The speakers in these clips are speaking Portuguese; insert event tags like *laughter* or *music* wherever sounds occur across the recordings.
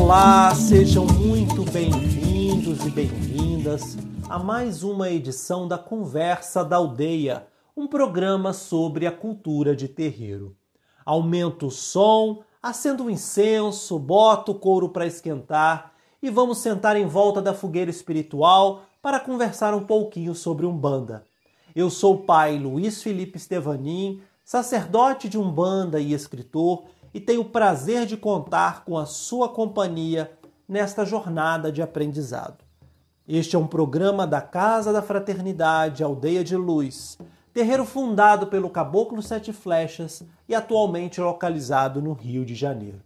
Olá, sejam muito bem-vindos e bem-vindas a mais uma edição da Conversa da Aldeia, um programa sobre a cultura de terreiro. Aumento o som, acendo o incenso, bota o couro para esquentar e vamos sentar em volta da fogueira espiritual para conversar um pouquinho sobre Umbanda. Eu sou o pai Luiz Felipe Stevanin, sacerdote de Umbanda e escritor, e tenho o prazer de contar com a sua companhia nesta jornada de aprendizado. Este é um programa da Casa da Fraternidade Aldeia de Luz, terreiro fundado pelo Caboclo Sete Flechas e atualmente localizado no Rio de Janeiro.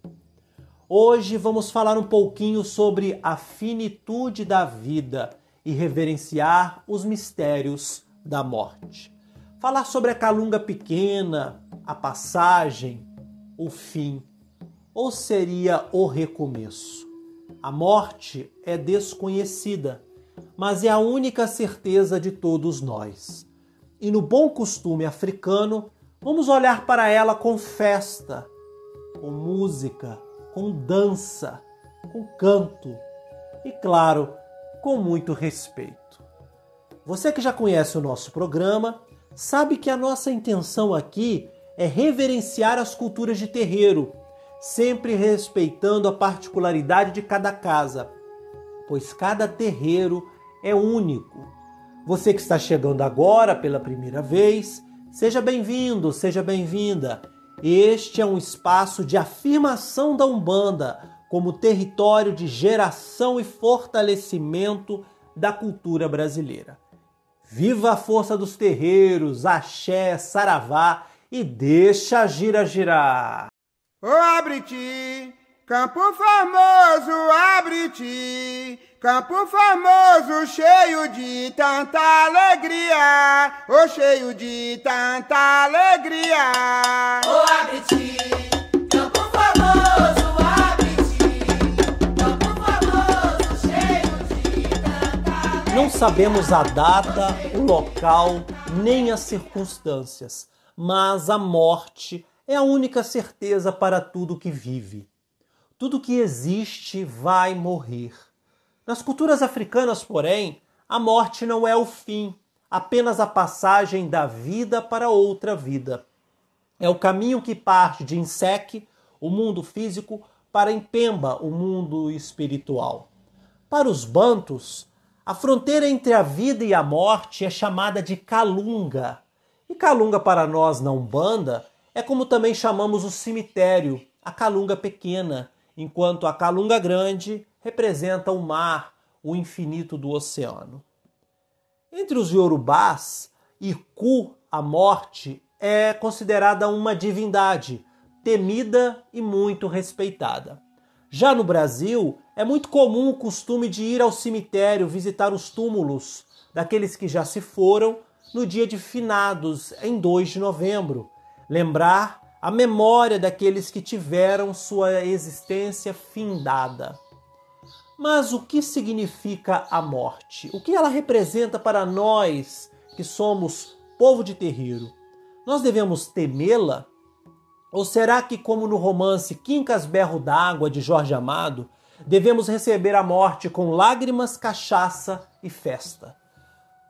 Hoje vamos falar um pouquinho sobre a finitude da vida e reverenciar os mistérios da morte. Falar sobre a calunga pequena, a passagem, o fim, ou seria o recomeço? A morte é desconhecida, mas é a única certeza de todos nós. E no bom costume africano, vamos olhar para ela com festa, com música, com dança, com canto e, claro, com muito respeito. Você que já conhece o nosso programa, sabe que a nossa intenção aqui é reverenciar as culturas de terreiro, sempre respeitando a particularidade de cada casa, pois cada terreiro é único. Você que está chegando agora pela primeira vez, seja bem-vindo, seja bem-vinda. Este é um espaço de afirmação da Umbanda como território de geração e fortalecimento da cultura brasileira. Viva a força dos terreiros, axé, saravá e deixa a gira girar. Ô abre-te, campo famoso, abre-te, campo famoso cheio de tanta alegria, ô cheio de tanta alegria. Ô abre-te. Não sabemos a data, o local, nem as circunstâncias, mas a morte é a única certeza para tudo que vive. Tudo que existe vai morrer. Nas culturas africanas, porém, a morte não é o fim, apenas a passagem da vida para outra vida. É o caminho que parte de Insec, o mundo físico, para Impemba, o mundo espiritual. Para os bantos, a fronteira entre a vida e a morte é chamada de calunga. E calunga para nós na Umbanda é como também chamamos o cemitério, a calunga pequena, enquanto a calunga grande representa o mar, o infinito do oceano. Entre os Yorubás, Iku, a morte, é considerada uma divindade, temida e muito respeitada. Já no Brasil, é muito comum o costume de ir ao cemitério visitar os túmulos daqueles que já se foram no dia de finados, em 2 de novembro. Lembrar a memória daqueles que tiveram sua existência findada. Mas o que significa a morte? O que ela representa para nós que somos povo de terreiro? Nós devemos temê-la? Ou será que, como no romance Quincas Berro d'Água de Jorge Amado, devemos receber a morte com lágrimas, cachaça e festa?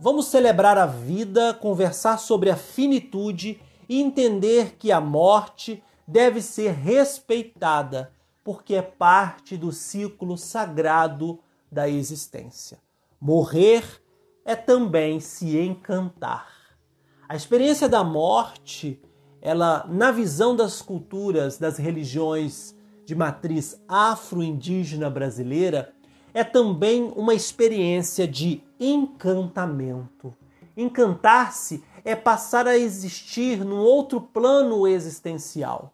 Vamos celebrar a vida, conversar sobre a finitude e entender que a morte deve ser respeitada, porque é parte do ciclo sagrado da existência. Morrer é também se encantar. A experiência da morte ela, na visão das culturas, das religiões de matriz afro-indígena brasileira, é também uma experiência de encantamento. Encantar-se é passar a existir num outro plano existencial,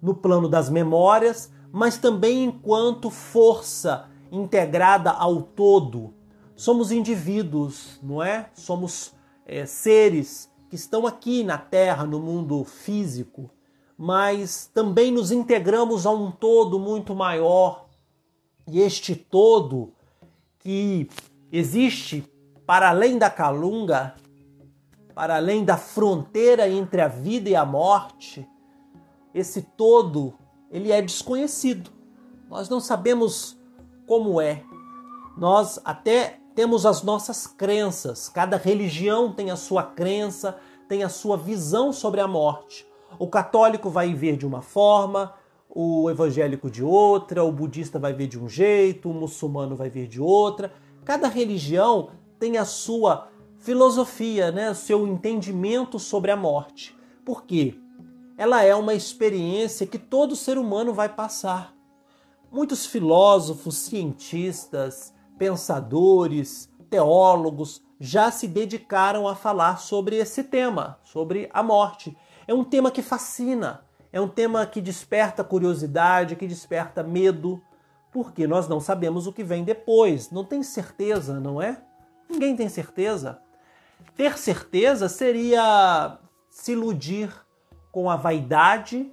no plano das memórias, mas também enquanto força integrada ao todo. Somos indivíduos, não é? Somos é, seres que estão aqui na Terra, no mundo físico, mas também nos integramos a um todo muito maior. E este todo que existe para além da calunga, para além da fronteira entre a vida e a morte, esse todo ele é desconhecido. Nós não sabemos como é. Nós até temos as nossas crenças. Cada religião tem a sua crença, tem a sua visão sobre a morte. O católico vai ver de uma forma, o evangélico de outra, o budista vai ver de um jeito, o muçulmano vai ver de outra. Cada religião tem a sua filosofia, né, seu entendimento sobre a morte. Por quê? Ela é uma experiência que todo ser humano vai passar. Muitos filósofos, cientistas, pensadores, teólogos já se dedicaram a falar sobre esse tema, sobre a morte. É um tema que fascina, é um tema que desperta curiosidade, que desperta medo, porque nós não sabemos o que vem depois, não tem certeza, não é? Ninguém tem certeza. Ter certeza seria se iludir com a vaidade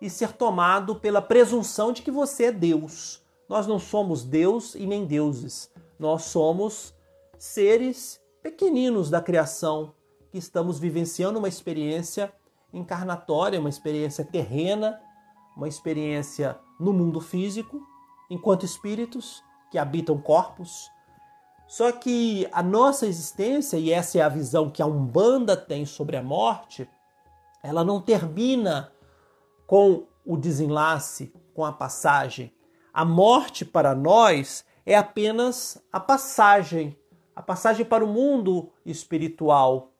e ser tomado pela presunção de que você é Deus. Nós não somos Deus e nem deuses. Nós somos seres pequeninos da criação que estamos vivenciando uma experiência encarnatória, uma experiência terrena, uma experiência no mundo físico, enquanto espíritos que habitam corpos. Só que a nossa existência, e essa é a visão que a Umbanda tem sobre a morte, ela não termina com o desenlace, com a passagem. A morte para nós é apenas a passagem, a passagem para o mundo espiritual,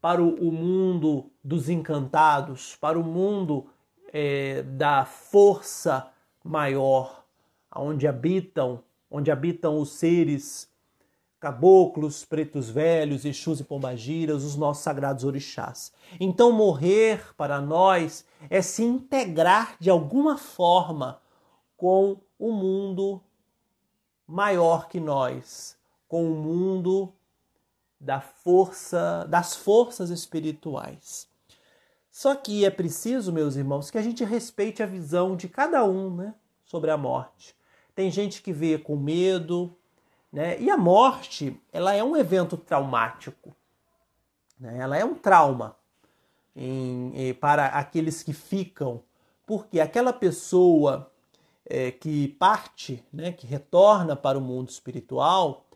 para o mundo dos encantados, para o mundo é, da força maior, onde habitam, onde habitam os seres caboclos, pretos velhos, exus e pombagiras, os nossos sagrados orixás. Então morrer para nós é se integrar de alguma forma com o mundo maior que nós, com o mundo da força, das forças espirituais. Só que é preciso, meus irmãos, que a gente respeite a visão de cada um, né, sobre a morte. Tem gente que vê com medo, né? E a morte, ela é um evento traumático. Né? Ela é um trauma em, em, para aqueles que ficam, porque aquela pessoa é, que parte, né, que retorna para o mundo espiritual,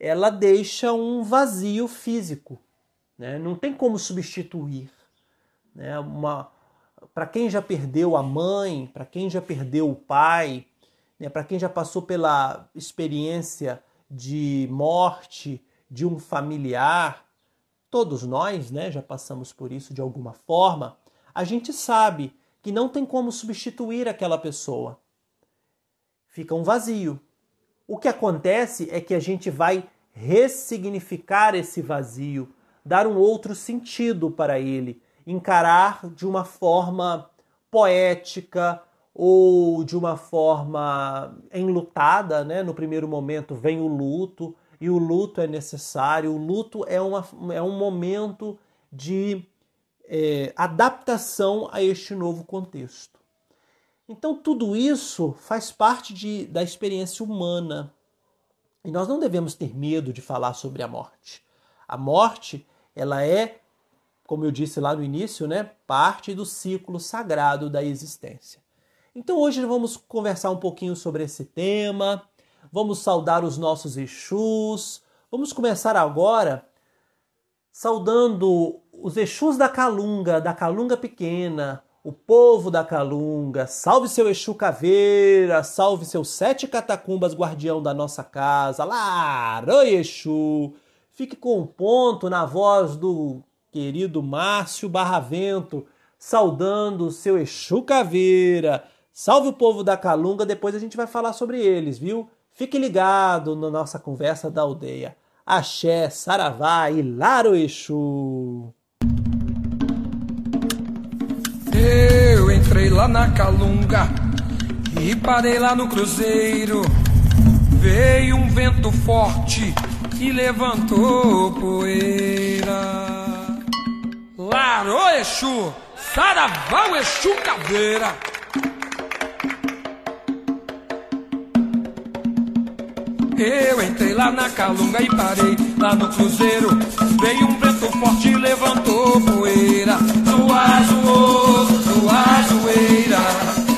ela deixa um vazio físico. Né? Não tem como substituir. Né? Uma, para quem já perdeu a mãe, para quem já perdeu o pai, né, para quem já passou pela experiência de morte de um familiar, todos nós né, já passamos por isso de alguma forma, a gente sabe que não tem como substituir aquela pessoa. Fica um vazio. O que acontece é que a gente vai ressignificar esse vazio, dar um outro sentido para ele, encarar de uma forma poética, ou de uma forma enlutada, né? No primeiro momento vem o luto e o luto é necessário. O luto é, uma, é um momento de é, adaptação a este novo contexto. Então tudo isso faz parte de, da experiência humana e nós não devemos ter medo de falar sobre a morte. A morte, ela é, como eu disse lá no início, né, parte do ciclo sagrado da existência. Então hoje vamos conversar um pouquinho sobre esse tema, vamos saudar os nossos Exus. Vamos começar agora saudando os Exus da Calunga, da Calunga Pequena, o povo da Calunga. Salve seu Exu Caveira, salve seus sete catacumbas guardião da nossa casa. Lá, oi Exu. Fique com um ponto na voz do querido Márcio Barravento, saudando o seu Exu Caveira. Salve o povo da Calunga, depois a gente vai falar sobre eles, viu? Fique ligado na nossa conversa da aldeia. Axé, Saravá e Laro Exu. Eu entrei lá na Calunga e parei lá no cruzeiro. Veio um vento forte e levantou poeira. Laro Exu, Saravá Exu Caveira. Eu entrei lá na calunga e parei lá no cruzeiro. Veio um vento forte e levantou poeira. No azuô, no azueira,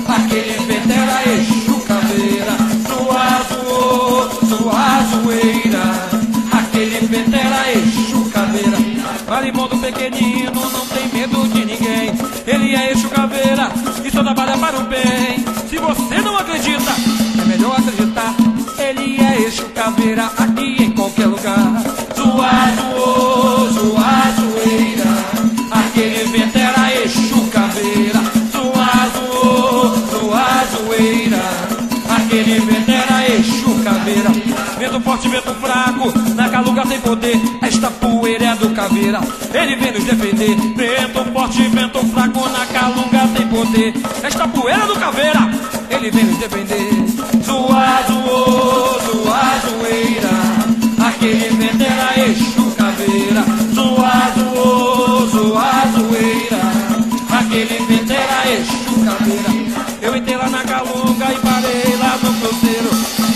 aquele vento era eixo caveira. No azuô, no azueira, aquele vento era eixo caveira. Maribondo pequenino não tem medo de ninguém. Ele é eixo caveira e só trabalha para o bem. Se você não acredita, é melhor acreditar. Ele é aqui em qualquer lugar. Zoado, oh, zoadoeira. Aquele vento era Exu Caveira. Zoado, oh, zoadoeira. Aquele vento era Exu Caveira. Vento forte, vento fraco, na caluga tem poder. Esta poeira é do caveira, ele vem nos defender. Vento forte, vento fraco, na calunga tem poder. Esta poeira é do caveira, ele vem nos defender. Zoado, oh, zoadoeira. Aquele vento era Exu Caveira. Zoado, oh, zoadoeira. Aquele vento era Exu Caveira. Eu entrei lá na calunga e parei lá no cruzeiro.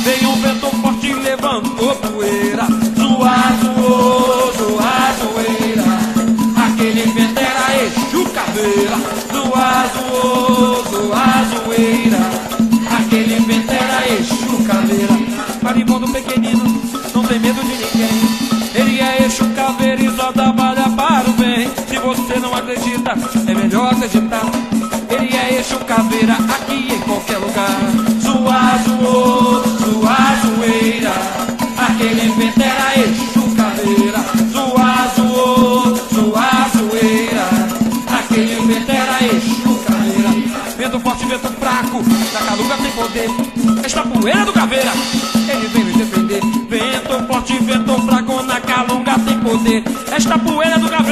Veio um vento forte e levantou poeira. Zoado, oh, zoadoeira. Aquele vento era Exu Caveira. Oh, zoadoeira. Acredita, é melhor acreditar. Ele é Exu Caveira aqui em qualquer lugar. Zoado, oh, zoadoeira. Aquele vento era Exu Caveira. Zoado, oh, zoadoeira. Aquele vento era Exu Caveira. Vento forte, vento fraco. Na caluga tem poder. Esta poeira do Caveira. Ele vem nos defender. Vento forte, vento fraco. Na calunga tem poder. Esta poeira do Caveira.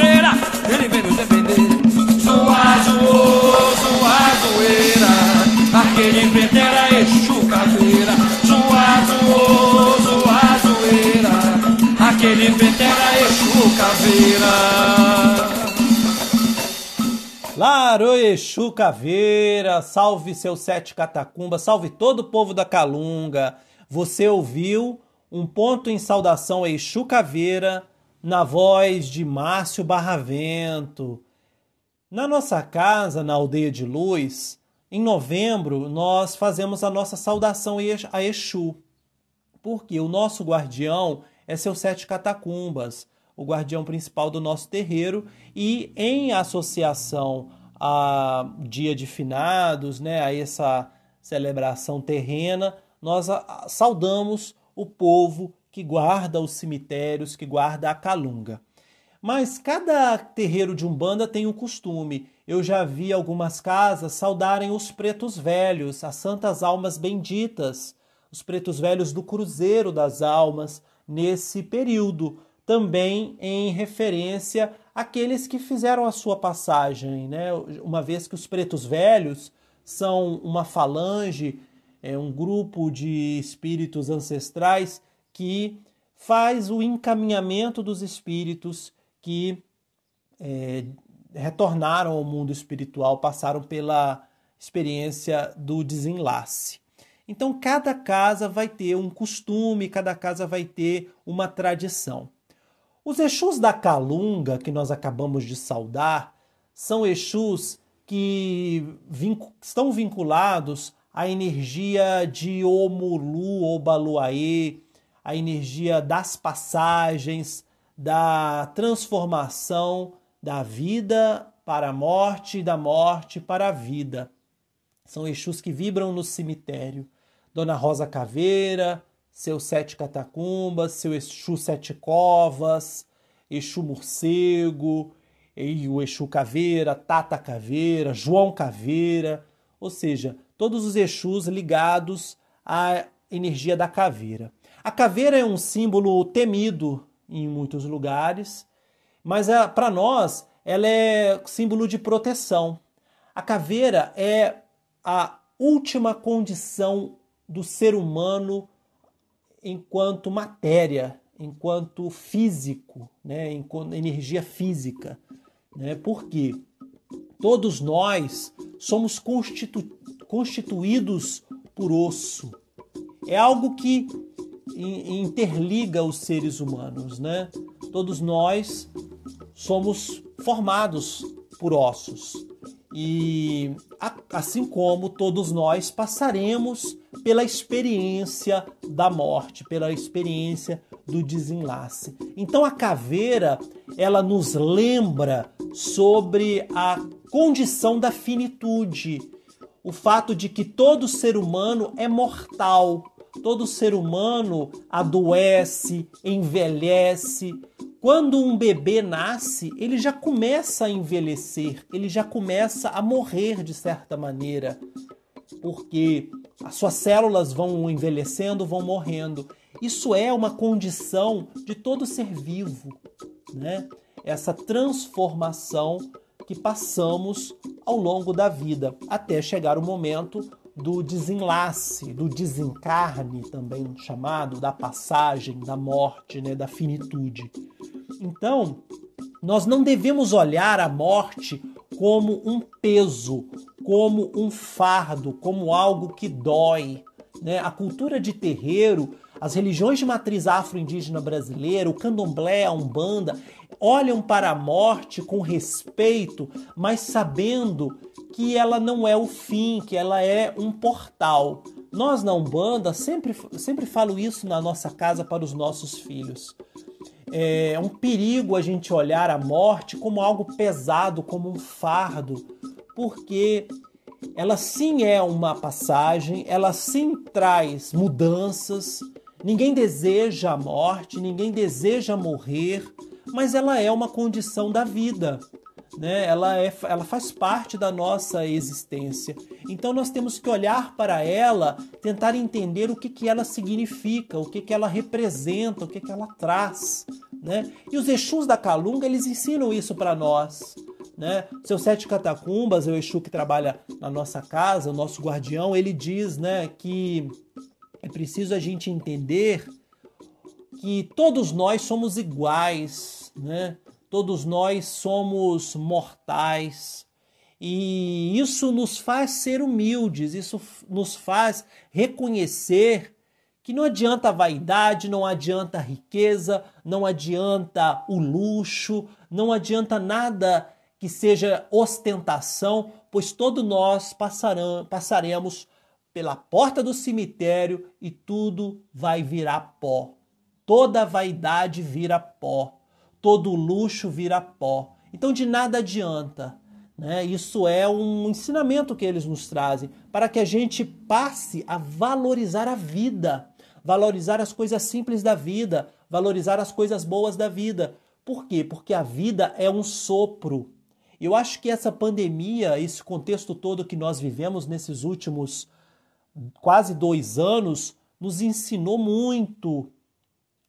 Exu Caveira. Zoado, oh, zoadoeira. Aquele vento era Exu Caveira. Laro Exu Caveira, salve seus sete catacumbas, salve todo o povo da Calunga. Você ouviu um ponto em saudação a Exu Caveira na voz de Márcio Barravento. Na nossa casa, na Aldeia de Luz, em novembro, nós fazemos a nossa saudação a Exu, porque o nosso guardião é seus sete catacumbas, o guardião principal do nosso terreiro, e em associação a Dia de Finados, né, a essa celebração terrena, nós saudamos o povo que guarda os cemitérios, que guarda a calunga. Mas cada terreiro de Umbanda tem um costume. Eu já vi algumas casas saudarem os pretos velhos, as santas almas benditas, os pretos velhos do Cruzeiro das Almas, nesse período, também em referência àqueles que fizeram a sua passagem, né? Uma vez que os pretos velhos são uma falange, é um grupo de espíritos ancestrais que faz o encaminhamento dos espíritos que é, retornaram ao mundo espiritual, passaram pela experiência do desenlace. Então, cada casa vai ter um costume, cada casa vai ter uma tradição. Os Exus da Calunga, que nós acabamos de saudar, são Exus que estão vinculados à energia de Omulu ou Baluaê, a energia das passagens, da transformação da vida para a morte e da morte para a vida. São Exus que vibram no cemitério. Dona Rosa Caveira, seus sete catacumbas, seu Exu Sete Covas, Exu Morcego, e o Exu Caveira, Tata Caveira, João Caveira, ou seja, todos os Exus ligados à energia da caveira. A caveira é um símbolo temido em muitos lugares, mas é, para nós ela é símbolo de proteção. A caveira é a última condição do ser humano enquanto matéria, enquanto físico, né, enquanto energia física. Né? Porque todos nós somos constitu constituídos por osso. É algo que interliga os seres humanos, né? Todos nós somos formados por ossos. E assim como todos nós passaremos pela experiência da morte, pela experiência do desenlace. Então a caveira, ela nos lembra sobre a condição da finitude, o fato de que todo ser humano é mortal, Todo ser humano adoece, envelhece. Quando um bebê nasce, ele já começa a envelhecer, ele já começa a morrer de certa maneira, porque as suas células vão envelhecendo, vão morrendo. Isso é uma condição de todo ser vivo, né? Essa transformação que passamos ao longo da vida, até chegar o momento do desenlace, do desencarne, também chamado, da passagem, da morte, né, da finitude. Então, nós não devemos olhar a morte como um peso, como um fardo, como algo que dói. Né? A cultura de terreiro, as religiões de matriz afro-indígena brasileira, o candomblé, a umbanda, olham para a morte com respeito, mas sabendo que ela não é o fim, que ela é um portal. Nós na Umbanda sempre, sempre falo isso na nossa casa para os nossos filhos. É um perigo a gente olhar a morte como algo pesado, como um fardo, porque ela sim é uma passagem, ela sim traz mudanças. Ninguém deseja a morte, ninguém deseja morrer, mas ela é uma condição da vida né? Ela, é, ela faz parte da nossa existência. Então nós temos que olhar para ela, tentar entender o que, que ela significa, o que, que ela representa, o que, que ela traz. Né? E os Exus da Calunga, eles ensinam isso para nós. Né? Seu Sete Catacumbas, o Exu que trabalha na nossa casa, o nosso guardião, ele diz né, que é preciso a gente entender que todos nós somos iguais, né? Todos nós somos mortais e isso nos faz ser humildes, isso nos faz reconhecer que não adianta a vaidade, não adianta a riqueza, não adianta o luxo, não adianta nada que seja ostentação, pois todos nós passarão, passaremos pela porta do cemitério e tudo vai virar pó. Toda vaidade vira pó todo luxo vira pó. Então de nada adianta. Né? Isso é um ensinamento que eles nos trazem para que a gente passe a valorizar a vida, valorizar as coisas simples da vida, valorizar as coisas boas da vida. Por quê? Porque a vida é um sopro. Eu acho que essa pandemia, esse contexto todo que nós vivemos nesses últimos quase dois anos, nos ensinou muito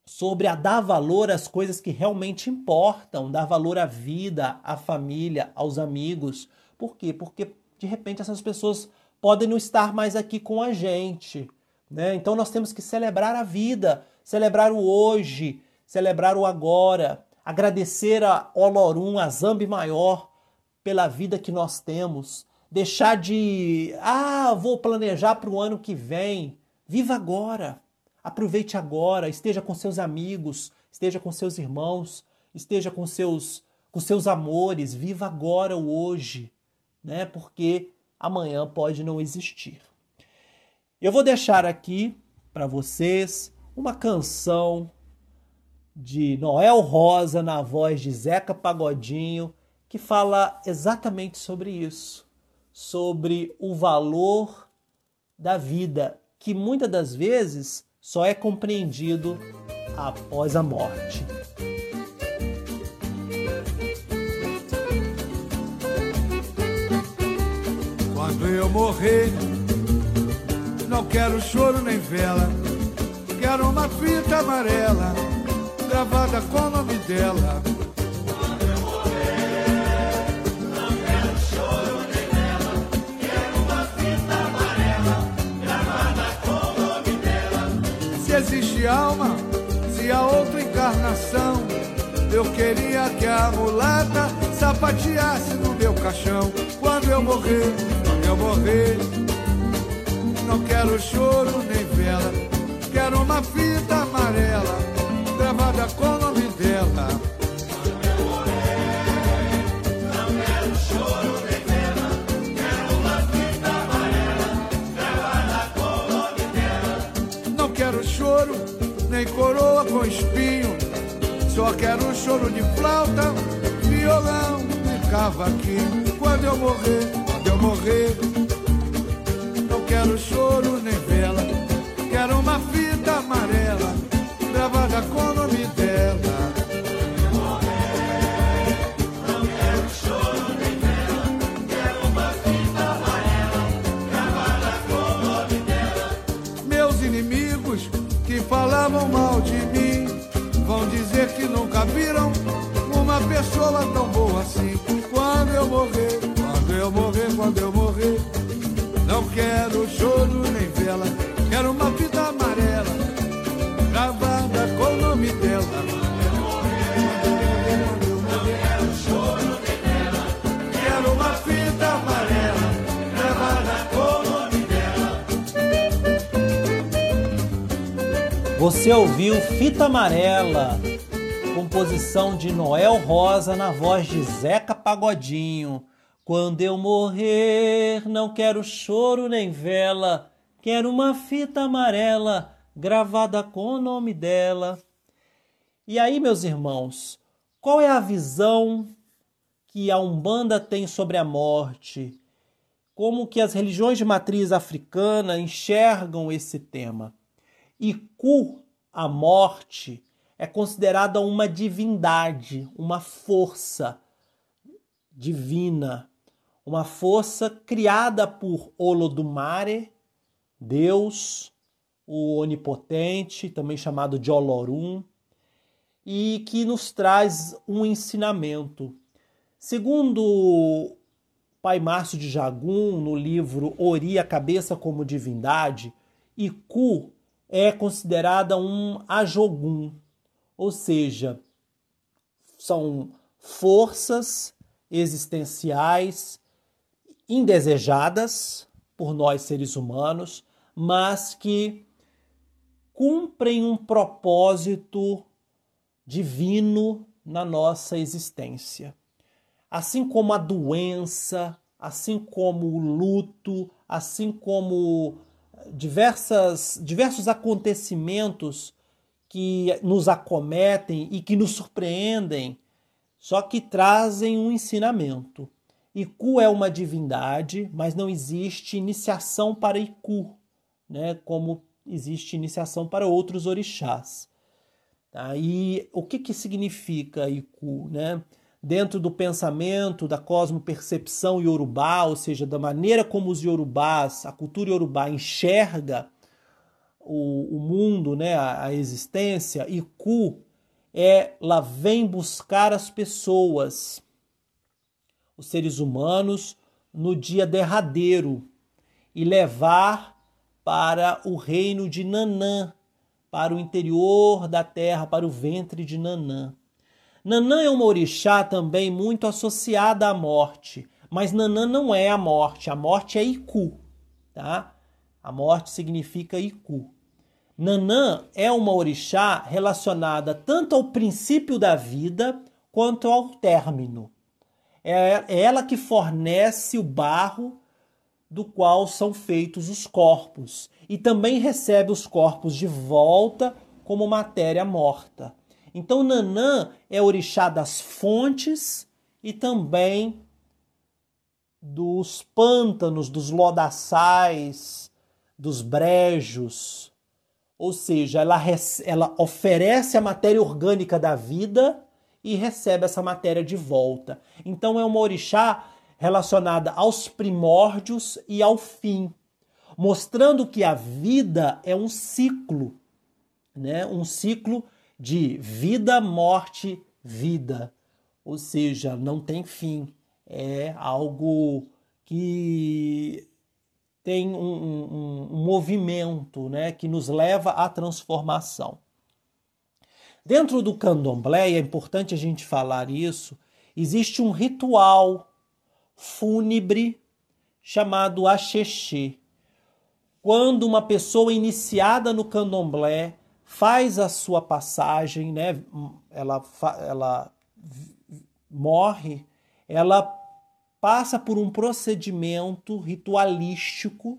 sobre a dar valor às coisas que realmente importam, dar valor à vida, à família, aos amigos. Por quê? Porque de repente essas pessoas podem não estar mais aqui com a gente. Né? Então nós temos que celebrar a vida, celebrar o hoje, celebrar o agora, agradecer a Olorum, a Zambi Maior, pela vida que nós temos. Deixar de, ah, vou planejar para o ano que vem. Viva agora. Aproveite agora, esteja com seus amigos, esteja com seus irmãos, esteja com seus com seus amores, viva agora o hoje, né? Porque amanhã pode não existir. Eu vou deixar aqui para vocês uma canção de Noel Rosa na voz de Zeca Pagodinho que fala exatamente sobre isso, sobre o valor da vida, que muitas das vezes só é compreendido após a morte. Quando eu morrer, não quero choro nem vela, quero uma fita amarela gravada com o nome dela alma, se há outra encarnação. Eu queria que a mulata sapateasse no meu caixão. Quando eu morrer, quando eu morrer, não quero choro nem vela. Quero uma fita amarela gravada com o nome dela. Nem coroa com espinho. Só quero choro de flauta, violão e cavaquinho. Quando eu morrer, quando eu morrer, não quero choro nem vela. Quero uma quero choro nem vela, quero uma fita amarela gravada com o nome dela. Quero uma fita amarela gravada com o nome dela. Você ouviu Fita Amarela, composição de Noel Rosa na voz de Zeca Pagodinho. Quando eu morrer, não quero choro nem vela, quero uma fita amarela gravada com o nome dela. E aí, meus irmãos, qual é a visão que a Umbanda tem sobre a morte? Como que as religiões de matriz africana enxergam esse tema? E Ku, a morte, é considerada uma divindade, uma força divina, uma força criada por Olodumare, Deus, o onipotente, também chamado de Olorum, e que nos traz um ensinamento. Segundo Pai Márcio de Jagum, no livro Ori, a Cabeça como Divindade, Iku é considerada um ajogum, ou seja, são forças existenciais indesejadas por nós seres humanos, mas que cumprem um propósito divino na nossa existência. Assim como a doença, assim como o luto, assim como diversas, diversos acontecimentos que nos acometem e que nos surpreendem, só que trazem um ensinamento. Iku é uma divindade, mas não existe iniciação para Iku, né? como existe iniciação para outros orixás. Tá? E o que, que significa Iku? Né? Dentro do pensamento, da cosmopercepção iorubá, ou seja, da maneira como os iorubás, a cultura iorubá enxerga o, o mundo, né, a, a existência, Iku é, ela vem buscar as pessoas, os seres humanos, no dia derradeiro e levar para o reino de Nanã, para o interior da terra, para o ventre de Nanã. Nanã é uma orixá também muito associada à morte, mas Nanã não é a morte, a morte é Iku, tá? A morte significa Iku. Nanã é uma orixá relacionada tanto ao princípio da vida quanto ao término. É ela que fornece o barro do qual são feitos os corpos, e também recebe os corpos de volta como matéria morta. Então Nanã é orixá das fontes e também dos pântanos, dos lodaçais, dos brejos. Ou seja, ela, ela oferece a matéria orgânica da vida e recebe essa matéria de volta. Então é uma orixá relacionada aos primórdios e ao fim, mostrando que a vida é um ciclo, né? Um ciclo de vida, morte, vida. Ou seja, não tem fim. É algo que tem um, um, um movimento né, que nos leva à transformação. Dentro do candomblé, é importante a gente falar isso, existe um ritual fúnebre chamado axexê. Quando uma pessoa iniciada no candomblé faz a sua passagem, né, ela, ela morre, ela passa por um procedimento ritualístico,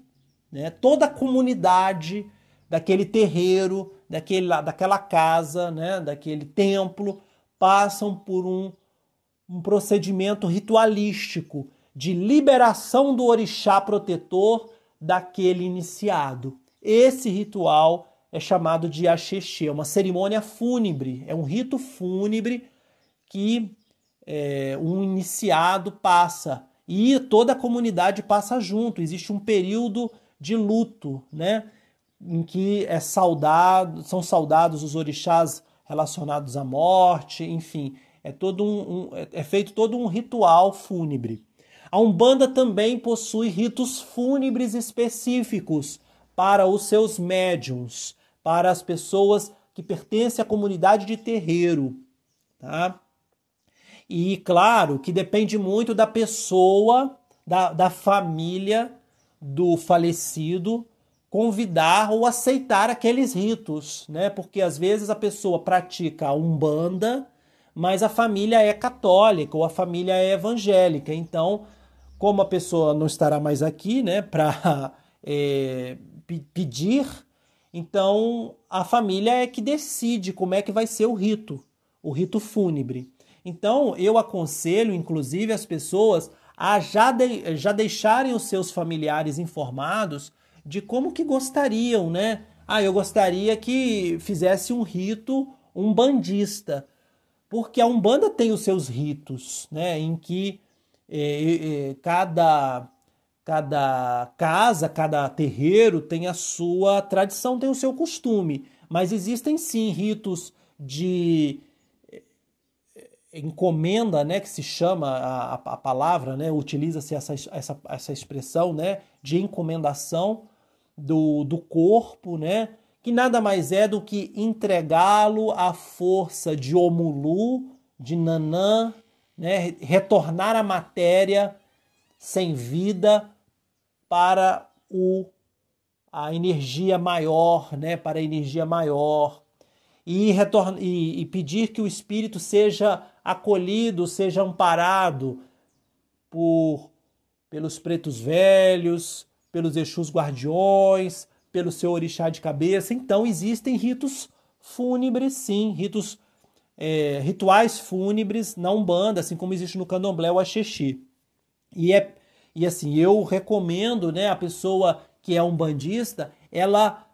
né, toda a comunidade daquele terreiro, daquele, daquela casa, né, daquele templo, passam por um um procedimento ritualístico de liberação do orixá protetor daquele iniciado. Esse ritual é chamado de axexê, é uma cerimônia fúnebre, é um rito fúnebre que é, um iniciado passa e toda a comunidade passa junto. Existe um período de luto, né? Em que é saudado, são saudados os orixás relacionados à morte, enfim, é todo um, um, é feito todo um ritual fúnebre. A Umbanda também possui ritos fúnebres específicos para os seus médiums, para as pessoas que pertencem à comunidade de terreiro, tá? E claro que depende muito da pessoa, da, da família do falecido convidar ou aceitar aqueles ritos, né? Porque às vezes a pessoa pratica a umbanda, mas a família é católica ou a família é evangélica. Então, como a pessoa não estará mais aqui, né, para *laughs* é, pedir, então a família é que decide como é que vai ser o rito, o rito fúnebre. Então, eu aconselho, inclusive, as pessoas a já, de, já deixarem os seus familiares informados de como que gostariam, né? Ah, eu gostaria que fizesse um rito um bandista, porque a Umbanda tem os seus ritos, né? Em que eh, eh, cada cada casa, cada terreiro tem a sua tradição, tem o seu costume, mas existem sim ritos de eh, encomenda, né, que se chama a, a palavra, né, utiliza-se essa, essa, essa expressão, né, de encomendação, do, do corpo, né? Que nada mais é do que entregá-lo à força de Omulu, de Nanã, né? retornar a matéria sem vida para o a energia maior, né? Para a energia maior e, retorna, e, e pedir que o espírito seja acolhido, seja amparado por pelos pretos velhos, pelos Exus guardiões, pelo seu orixá de cabeça. Então existem ritos fúnebres, sim, ritos é, rituais fúnebres na Umbanda, assim como existe no Candomblé o Axexi. E é e assim, eu recomendo, né, a pessoa que é umbandista, ela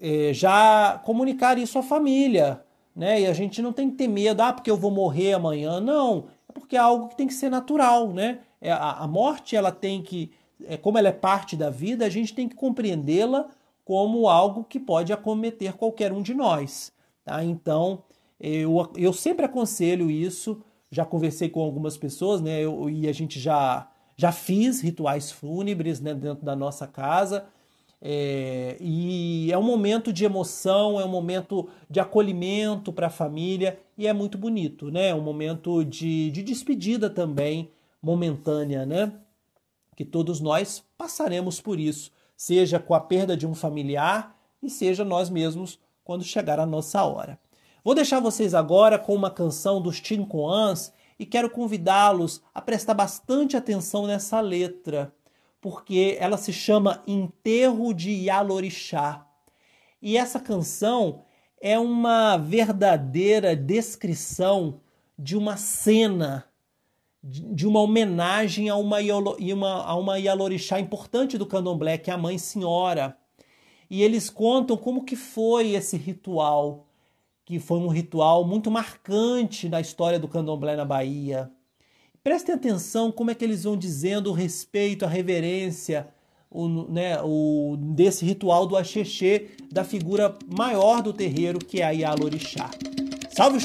é, já comunicar isso à família, né? E a gente não tem que ter medo, ah, porque eu vou morrer amanhã. Não, é porque é algo que tem que ser natural, né? É, a, a morte, ela tem que é, como ela é parte da vida, a gente tem que compreendê-la como algo que pode acometer qualquer um de nós. Tá? Então, eu, eu sempre aconselho isso, já conversei com algumas pessoas, né? Eu, e a gente já, já fiz rituais fúnebres né, dentro da nossa casa. É, e é um momento de emoção, é um momento de acolhimento para a família e é muito bonito, né? É um momento de, de despedida também, momentânea, né? Que todos nós passaremos por isso, seja com a perda de um familiar e seja nós mesmos quando chegar a nossa hora. Vou deixar vocês agora com uma canção dos Tincoans e quero convidá-los a prestar bastante atenção nessa letra, porque ela se chama Enterro de Yalorixá. E essa canção é uma verdadeira descrição de uma cena de uma homenagem a uma, a uma Yalorixá importante do candomblé, que é a Mãe Senhora. E eles contam como que foi esse ritual, que foi um ritual muito marcante na história do candomblé na Bahia. Prestem atenção como é que eles vão dizendo o respeito, a reverência o, né, o, desse ritual do Axexê, da figura maior do terreiro, que é a Yalorixá. Salve os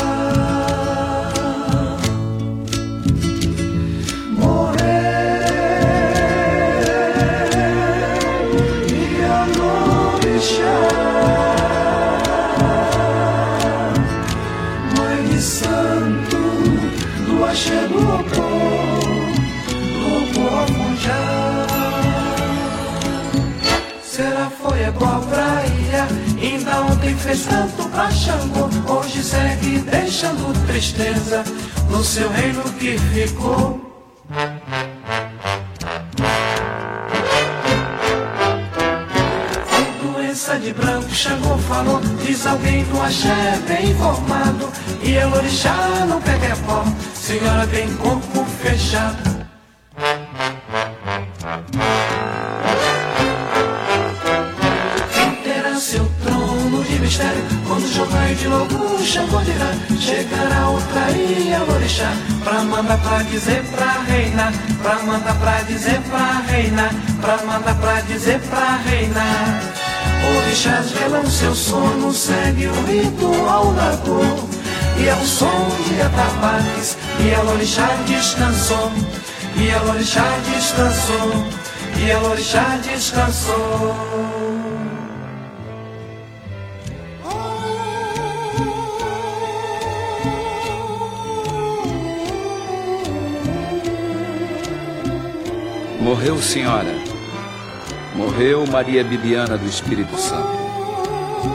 fez pra Xangô, hoje segue deixando tristeza no seu reino que ficou. Foi dança de branco, Xangô falou, diz alguém do axé bem informado. E a orixá não pega pó, senhora tem corpo fechado. Chegará outra e a orixá, pra mandar pra dizer pra reinar, pra mandar pra dizer pra reinar, pra mandar pra dizer pra reinar. Orixás velam seu sono, segue o ritual da cor. E é o som de atabaques, e a orixá descansou. E a orixá descansou, e a orixá descansou. Morreu senhora. Morreu Maria Bibiana do Espírito Santo.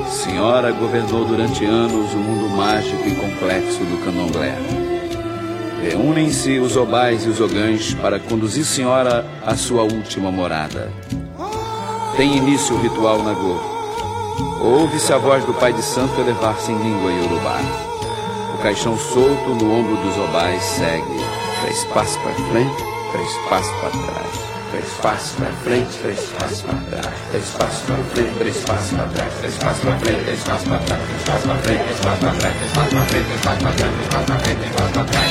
Senhora governou durante anos o mundo mágico e complexo do candomblé. Reúnem-se os obais e os ogãs para conduzir Senhora à sua última morada. Tem início o ritual Nagô. Ouve-se a voz do Pai de Santo elevar-se em língua iorubá. O caixão solto no ombro dos obais segue. Três passos para frente, três passos para trás. Três passos para frente, três passos para trás. Três passos para frente, três passos para trás. Três passos para frente, três passos para trás. Três passos para frente, três passos para trás. Três passos para frente, três passos para trás. Três passos para frente, três passos para trás.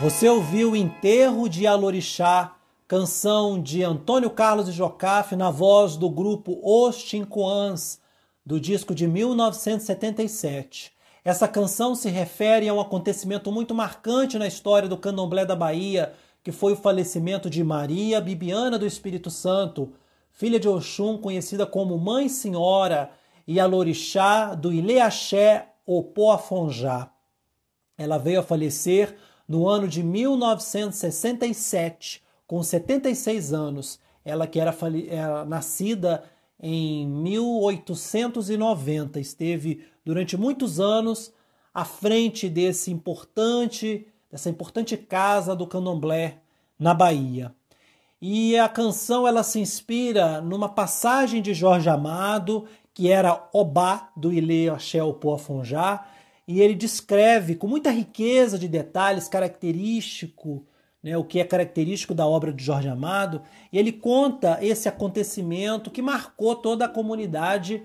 Você ouviu Enterro de Alorixá, canção de Antônio Carlos e Jocafe na voz do grupo Os Chincoãs, do disco de 1977. Essa canção se refere a um acontecimento muito marcante na história do candomblé da Bahia, que foi o falecimento de Maria Bibiana do Espírito Santo, filha de Oxum, conhecida como Mãe Senhora, e Alorixá do Ileaxé Opoafonjá. Ela veio a falecer no ano de 1967, com 76 anos. Ela que era, era nascida em 1890, esteve durante muitos anos à frente desse importante, dessa importante casa do Candomblé na Bahia. E a canção ela se inspira numa passagem de Jorge Amado, que era Obá do Ile Axé Opoafonjá, e ele descreve com muita riqueza de detalhes característico, né, o que é característico da obra de Jorge Amado, e ele conta esse acontecimento que marcou toda a comunidade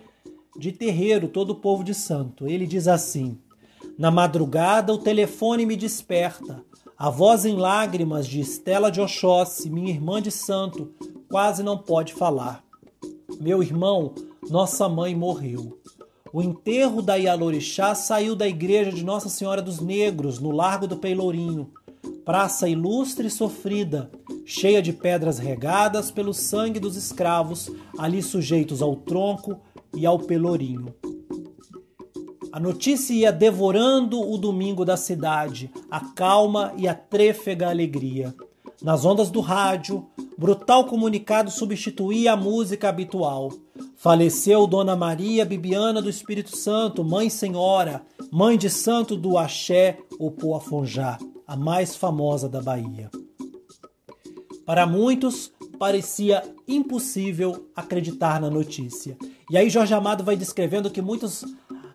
de terreiro, todo o povo de santo. Ele diz assim: Na madrugada o telefone me desperta. A voz em lágrimas de Estela de Oxóssi, minha irmã de santo, quase não pode falar. Meu irmão, nossa mãe morreu. O enterro da Ialorixá saiu da igreja de Nossa Senhora dos Negros, no Largo do Peilourinho. Praça ilustre e sofrida, cheia de pedras regadas pelo sangue dos escravos, ali sujeitos ao tronco e ao pelourinho. A notícia ia devorando o domingo da cidade, a calma e a trêfega alegria. Nas ondas do rádio, brutal comunicado substituía a música habitual. Faleceu Dona Maria Bibiana do Espírito Santo, Mãe Senhora, mãe de santo do Axé Opoafonjá, a mais famosa da Bahia. Para muitos, parecia impossível acreditar na notícia. E aí Jorge Amado vai descrevendo que muitos,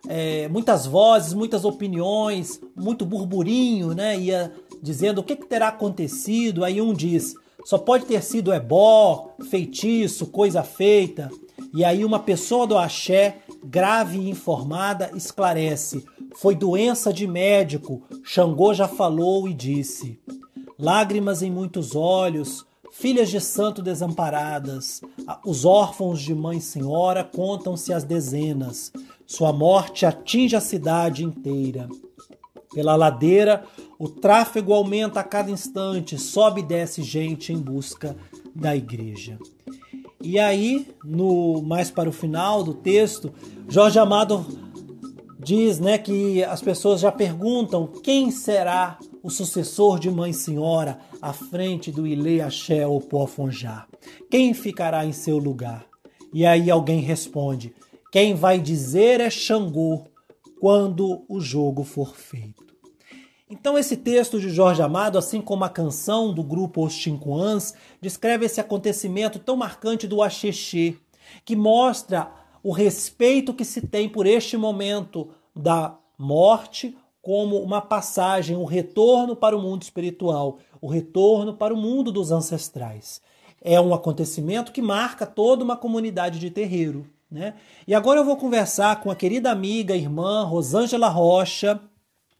é, muitas vozes, muitas opiniões, muito burburinho, né, ia dizendo o que, que terá acontecido. Aí um diz, só pode ter sido ebó, feitiço, coisa feita. E aí uma pessoa do axé, grave e informada, esclarece: foi doença de médico. Xangô já falou e disse. Lágrimas em muitos olhos, filhas de santo desamparadas, os órfãos de mãe senhora contam-se as dezenas. Sua morte atinge a cidade inteira. Pela ladeira, o tráfego aumenta a cada instante, sobe e desce gente em busca da igreja. E aí, no mais para o final do texto, Jorge Amado diz, né, que as pessoas já perguntam quem será o sucessor de Mãe Senhora à frente do Ile Axé ou Poafonjá. Quem ficará em seu lugar? E aí alguém responde: quem vai dizer é Xangô quando o jogo for feito. Então, esse texto de Jorge Amado, assim como a canção do grupo Os Chinquans, descreve esse acontecimento tão marcante do Axexê, que mostra o respeito que se tem por este momento da morte como uma passagem, um retorno para o mundo espiritual, o retorno para o mundo dos ancestrais. É um acontecimento que marca toda uma comunidade de terreiro. Né? E agora eu vou conversar com a querida amiga, irmã Rosângela Rocha,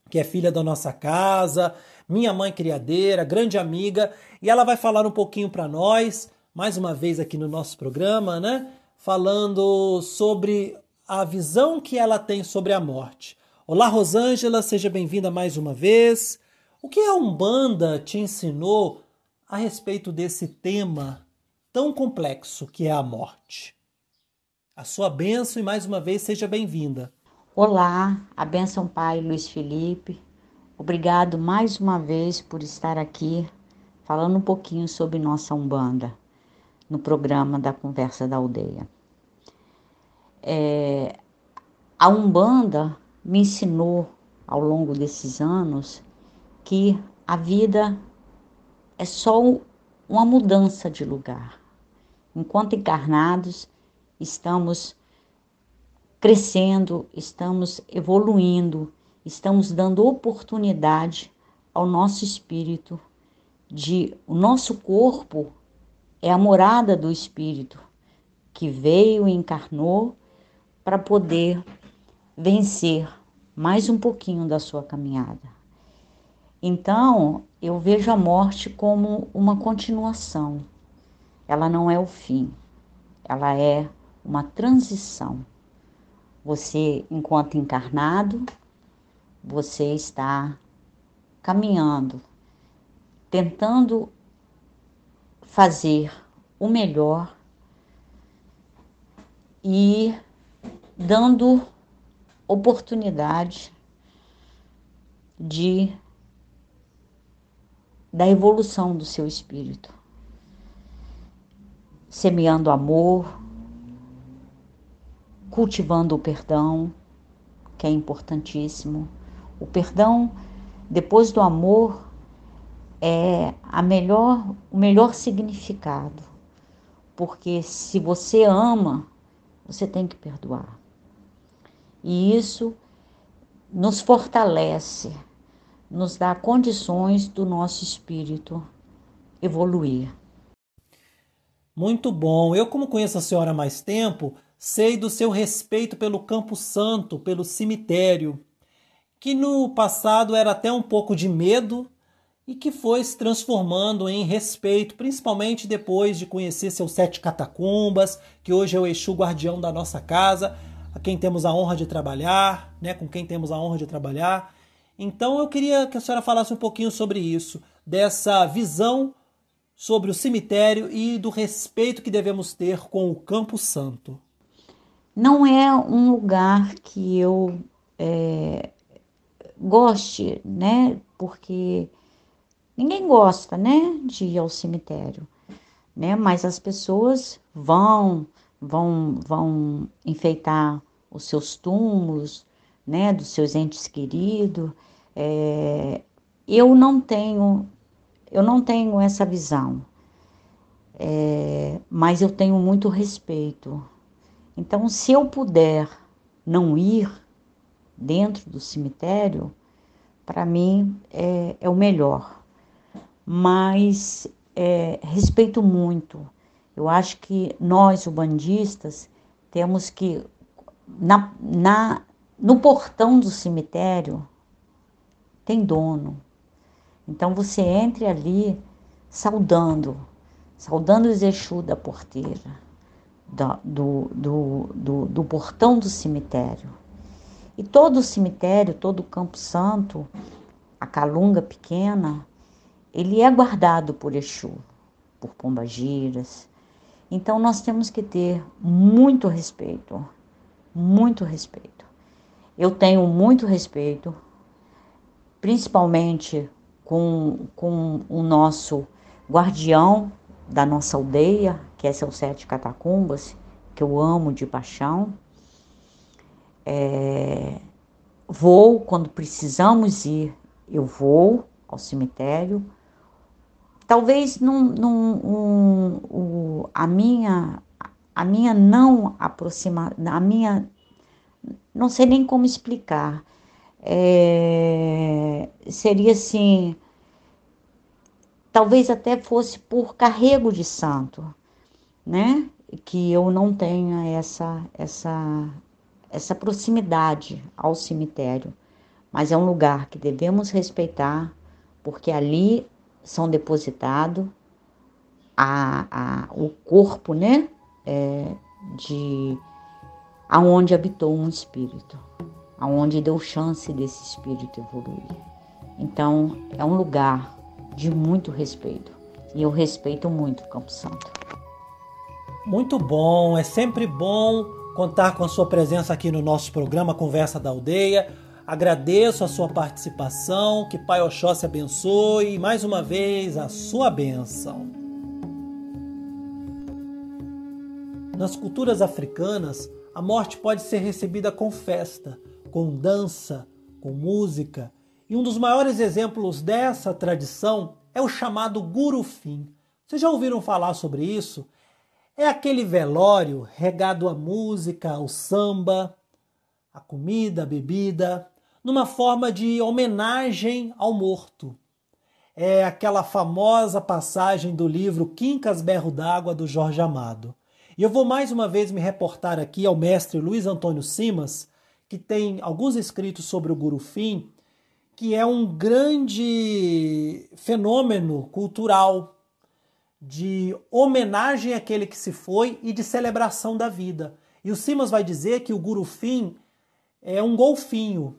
que é filha da nossa casa, minha mãe criadeira, grande amiga, e ela vai falar um pouquinho para nós, mais uma vez aqui no nosso programa, né? Falando sobre a visão que ela tem sobre a morte. Olá, Rosângela, seja bem-vinda mais uma vez. O que a Umbanda te ensinou a respeito desse tema tão complexo que é a morte? A sua bênção e mais uma vez seja bem-vinda. Olá, a benção Pai Luiz Felipe. Obrigado mais uma vez por estar aqui falando um pouquinho sobre nossa Umbanda no programa da Conversa da Aldeia. É, a Umbanda me ensinou ao longo desses anos que a vida é só uma mudança de lugar. Enquanto encarnados, estamos crescendo, estamos evoluindo, estamos dando oportunidade ao nosso espírito de o nosso corpo é a morada do espírito que veio e encarnou para poder vencer mais um pouquinho da sua caminhada. Então, eu vejo a morte como uma continuação. Ela não é o fim. Ela é uma transição você, enquanto encarnado, você está caminhando, tentando fazer o melhor e dando oportunidade de da evolução do seu espírito, semeando amor, cultivando o perdão, que é importantíssimo. O perdão, depois do amor, é a melhor, o melhor significado. Porque se você ama, você tem que perdoar. E isso nos fortalece, nos dá condições do nosso espírito evoluir. Muito bom. Eu, como conheço a senhora há mais tempo, Sei do seu respeito pelo Campo Santo, pelo cemitério, que no passado era até um pouco de medo e que foi se transformando em respeito, principalmente depois de conhecer seus sete catacumbas, que hoje é o Exu guardião da nossa casa, a quem temos a honra de trabalhar, né, com quem temos a honra de trabalhar. Então eu queria que a senhora falasse um pouquinho sobre isso, dessa visão sobre o cemitério e do respeito que devemos ter com o Campo Santo. Não é um lugar que eu é, goste, né? Porque ninguém gosta, né, de ir ao cemitério, né? Mas as pessoas vão, vão, vão enfeitar os seus túmulos, né, dos seus entes queridos. É, eu não tenho, eu não tenho essa visão, é, mas eu tenho muito respeito então, se eu puder não ir dentro do cemitério, para mim é, é, o melhor. Mas é, respeito muito. Eu acho que nós, ubandistas, temos que, na, na, no portão do cemitério, tem dono. Então você entre ali saudando, saudando o Exu da porteira do, do, do, do portão do cemitério. E todo o cemitério, todo o Campo Santo, a Calunga pequena, ele é guardado por Exu, por pombagiras. Então nós temos que ter muito respeito, muito respeito. Eu tenho muito respeito, principalmente com, com o nosso guardião da nossa aldeia, que é seu Sete Catacumbas, que eu amo de paixão. É, vou quando precisamos ir, eu vou ao cemitério. Talvez num, num, um, a minha a minha não aproxima, a minha não sei nem como explicar. É, seria assim, talvez até fosse por carrego de santo, né? Que eu não tenha essa essa essa proximidade ao cemitério, mas é um lugar que devemos respeitar, porque ali são depositados a, a, o corpo, né? É, de aonde habitou um espírito, aonde deu chance desse espírito evoluir. Então, é um lugar de muito respeito. E eu respeito muito o Campo Santo. Muito bom, é sempre bom contar com a sua presença aqui no nosso programa Conversa da Aldeia. Agradeço a sua participação, que Pai Oxóssi abençoe e mais uma vez a sua bênção. Nas culturas africanas, a morte pode ser recebida com festa, com dança, com música, e um dos maiores exemplos dessa tradição é o chamado Gurufim. Vocês já ouviram falar sobre isso? É aquele velório regado a música, ao samba, a comida, a bebida, numa forma de homenagem ao morto. É aquela famosa passagem do livro Quincas Berro d'Água do Jorge Amado. E eu vou mais uma vez me reportar aqui ao mestre Luiz Antônio Simas, que tem alguns escritos sobre o Gurufim, que é um grande fenômeno cultural de homenagem àquele que se foi e de celebração da vida. E o Simas vai dizer que o Gurufim é um golfinho.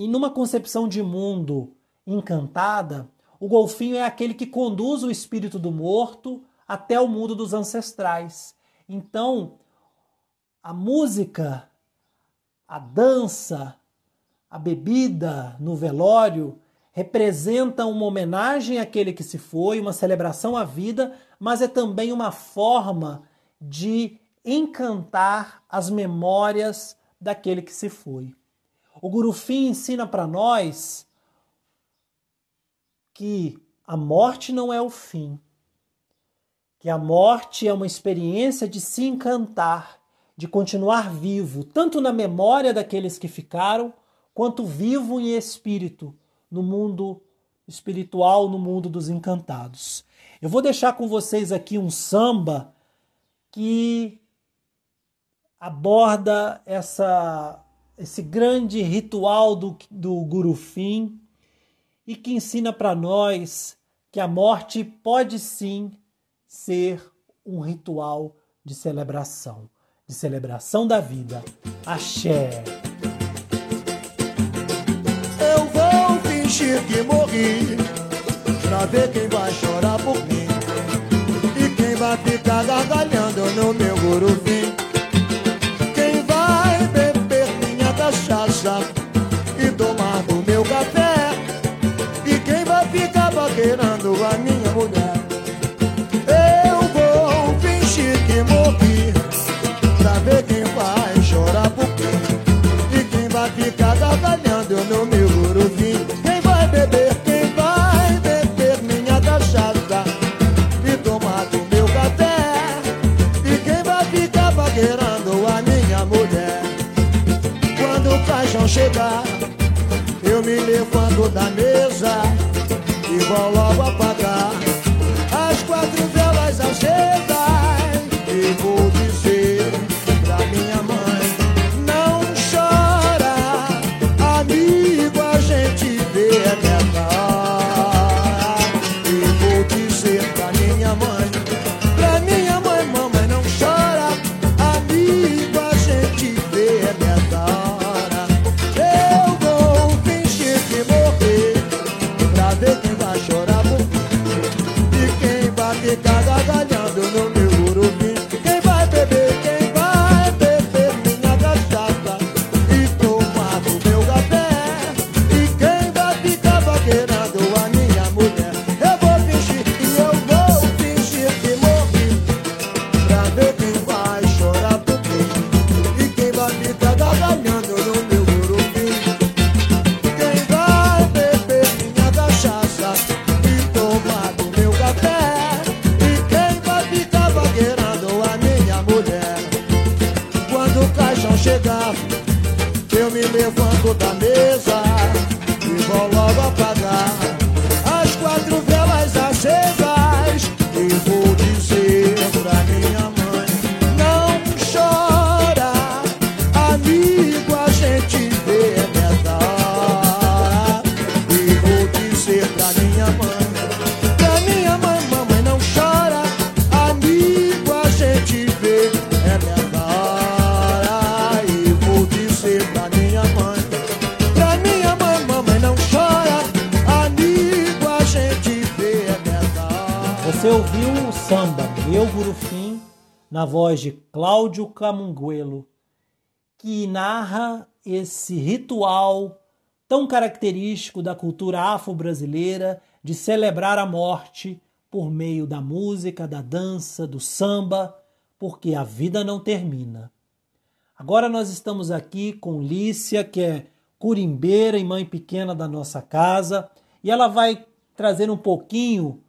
E numa concepção de mundo encantada, o golfinho é aquele que conduz o espírito do morto até o mundo dos ancestrais. Então, a música, a dança, a bebida no velório representa uma homenagem àquele que se foi, uma celebração à vida, mas é também uma forma de encantar as memórias daquele que se foi. O Gurufim ensina para nós que a morte não é o fim, que a morte é uma experiência de se encantar, de continuar vivo, tanto na memória daqueles que ficaram, quanto vivo em espírito no mundo espiritual, no mundo dos encantados. Eu vou deixar com vocês aqui um samba que aborda essa, esse grande ritual do, do Gurufim e que ensina para nós que a morte pode sim ser um ritual de celebração, de celebração da vida. Axé! Eu vou fingir que morri, pra ver quem vai chorar por mim e quem vai ficar gargalhando no meu gurufim. Esse ritual tão característico da cultura afro-brasileira de celebrar a morte por meio da música, da dança, do samba, porque a vida não termina. Agora nós estamos aqui com Lícia, que é curimbeira e mãe pequena da nossa casa, e ela vai trazer um pouquinho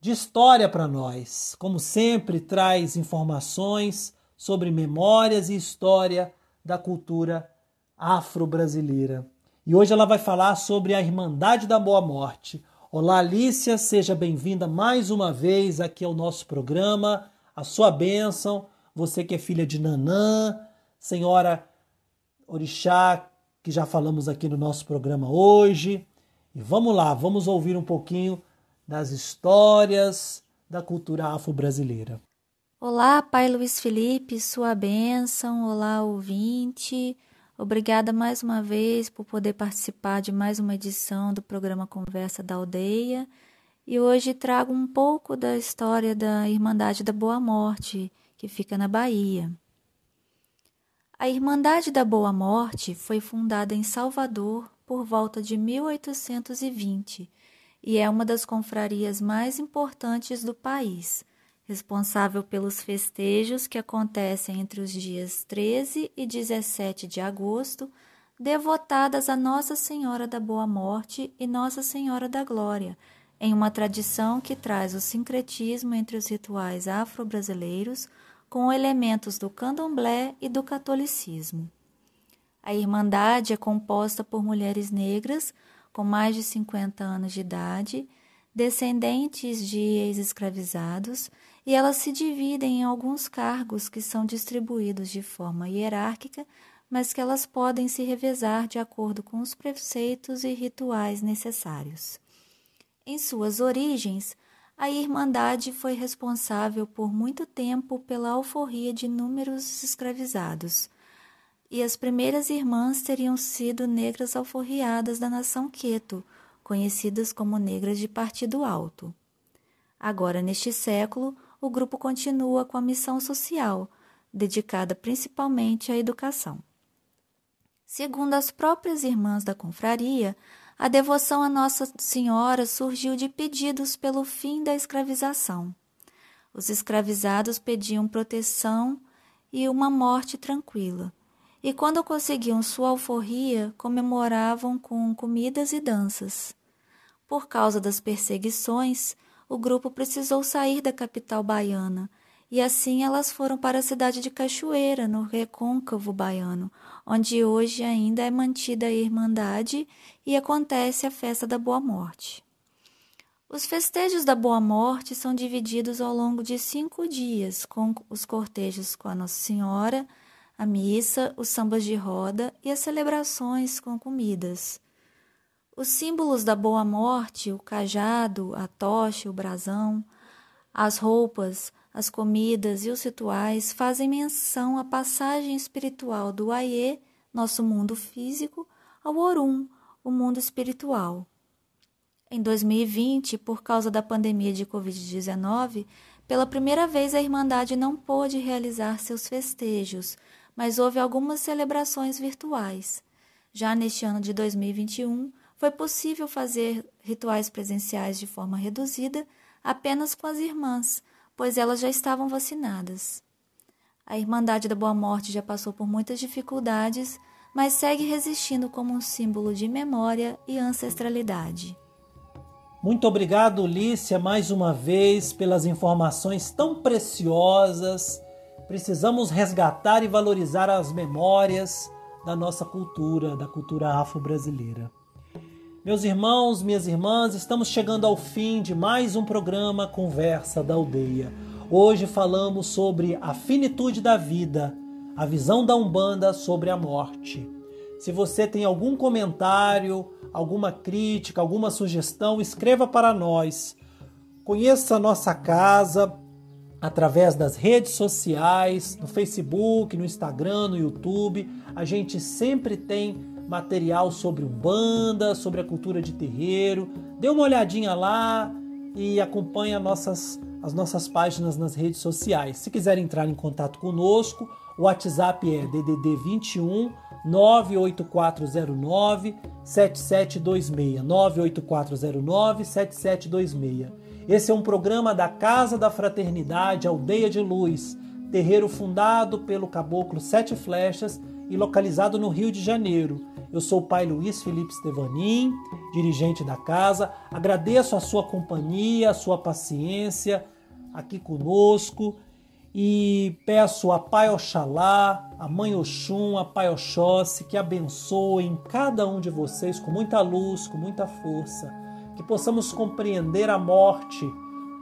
de história para nós. Como sempre, traz informações sobre memórias e história da cultura afro-brasileira. E hoje ela vai falar sobre a Irmandade da Boa Morte. Olá, Alicia, seja bem-vinda mais uma vez aqui ao nosso programa. A sua bênção, você que é filha de Nanã, senhora Orixá, que já falamos aqui no nosso programa hoje. E vamos lá, vamos ouvir um pouquinho das histórias da cultura afro-brasileira. Olá, Pai Luiz Felipe, sua bênção. Olá, ouvinte. Obrigada mais uma vez por poder participar de mais uma edição do programa Conversa da Aldeia. E hoje trago um pouco da história da Irmandade da Boa Morte, que fica na Bahia. A Irmandade da Boa Morte foi fundada em Salvador por volta de 1820 e é uma das confrarias mais importantes do país, responsável pelos festejos que acontecem entre os dias 13 e 17 de agosto, devotadas a Nossa Senhora da Boa Morte e Nossa Senhora da Glória, em uma tradição que traz o sincretismo entre os rituais afro-brasileiros com elementos do candomblé e do catolicismo. A Irmandade é composta por mulheres negras com mais de 50 anos de idade, descendentes de ex-escravizados, e elas se dividem em alguns cargos que são distribuídos de forma hierárquica, mas que elas podem se revezar de acordo com os preceitos e rituais necessários. Em suas origens, a Irmandade foi responsável por muito tempo pela alforria de inúmeros escravizados, e as primeiras irmãs teriam sido negras alforriadas da nação Queto, conhecidas como negras de Partido Alto. Agora, neste século, o grupo continua com a missão social, dedicada principalmente à educação. Segundo as próprias irmãs da confraria, a devoção a Nossa Senhora surgiu de pedidos pelo fim da escravização. Os escravizados pediam proteção e uma morte tranquila e quando conseguiam sua alforria, comemoravam com comidas e danças. Por causa das perseguições, o grupo precisou sair da capital baiana, e assim elas foram para a cidade de Cachoeira, no recôncavo baiano, onde hoje ainda é mantida a Irmandade e acontece a festa da Boa Morte. Os festejos da Boa Morte são divididos ao longo de cinco dias, com os cortejos com a Nossa Senhora, a missa, os sambas de roda e as celebrações com comidas. Os símbolos da boa morte, o cajado, a tocha, o brasão, as roupas, as comidas e os rituais fazem menção à passagem espiritual do Aie, nosso mundo físico, ao Orum, o mundo espiritual. Em 2020, por causa da pandemia de Covid-19, pela primeira vez a Irmandade não pôde realizar seus festejos, mas houve algumas celebrações virtuais. Já neste ano de 2021, foi possível fazer rituais presenciais de forma reduzida apenas com as irmãs, pois elas já estavam vacinadas. A Irmandade da Boa Morte já passou por muitas dificuldades, mas segue resistindo como um símbolo de memória e ancestralidade. Muito obrigado, Lícia, mais uma vez pelas informações tão preciosas Precisamos resgatar e valorizar as memórias da nossa cultura, da cultura afro-brasileira. Meus irmãos, minhas irmãs, estamos chegando ao fim de mais um programa Conversa da Aldeia. Hoje falamos sobre a finitude da vida, a visão da Umbanda sobre a morte. Se você tem algum comentário, alguma crítica, alguma sugestão, escreva para nós. Conheça a nossa casa através das redes sociais, no Facebook, no Instagram, no YouTube. A gente sempre tem material sobre Umbanda, sobre a cultura de terreiro. Dê uma olhadinha lá e acompanhe as nossas, as nossas páginas nas redes sociais. Se quiser entrar em contato conosco, o WhatsApp é DDD 21 98409 7726. 98409 7726. Esse é um programa da Casa da Fraternidade Aldeia de Luz, terreiro fundado pelo caboclo Sete Flechas e localizado no Rio de Janeiro. Eu sou o pai Luiz Felipe Stevanin, dirigente da casa. Agradeço a sua companhia, a sua paciência aqui conosco e peço a Pai Oxalá, a Mãe Oxum, a Pai Oxóssi que abençoem cada um de vocês com muita luz, com muita força, que possamos compreender a morte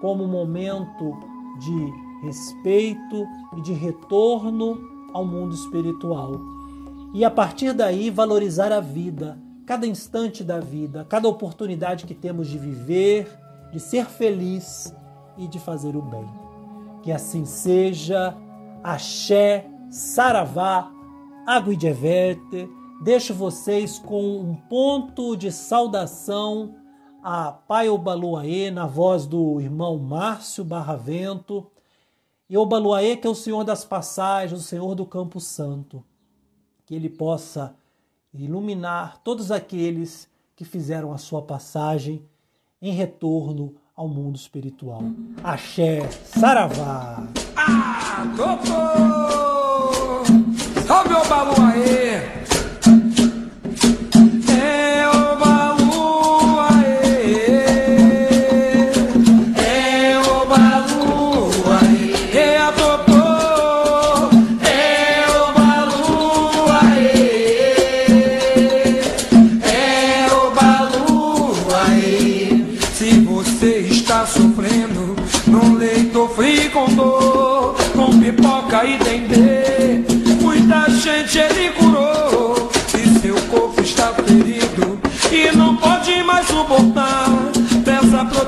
como um momento de respeito e de retorno ao mundo espiritual. E a partir daí valorizar a vida, cada instante da vida, cada oportunidade que temos de viver, de ser feliz e de fazer o bem. Que assim seja. Axé, Saravá, Aguideverte. Deixo vocês com um ponto de saudação a Pai Obaluaê, na voz do irmão Márcio Barravento. E Obaluaê, que é o Senhor das passagens, o Senhor do Campo Santo. Que ele possa iluminar todos aqueles que fizeram a sua passagem em retorno ao mundo espiritual. Axé, Saravá! Ah, doutor! Salve o Baluaê! É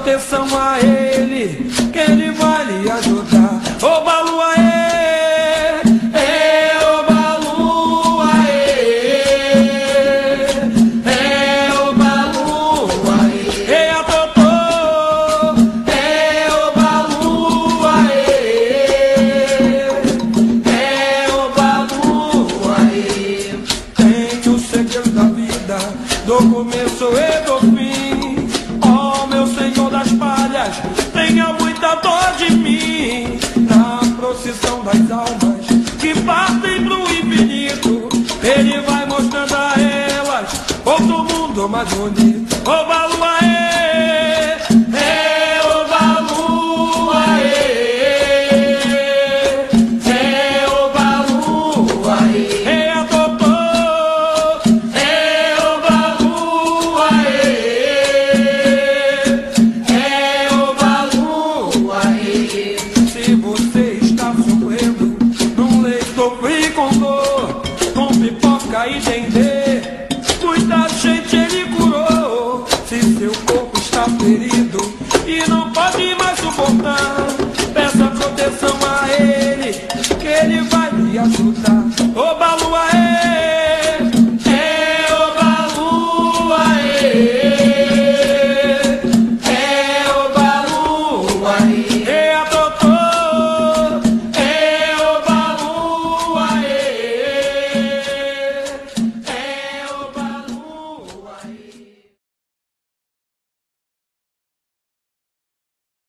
proteção a ele, que ele vai lhe ajudar. Mundo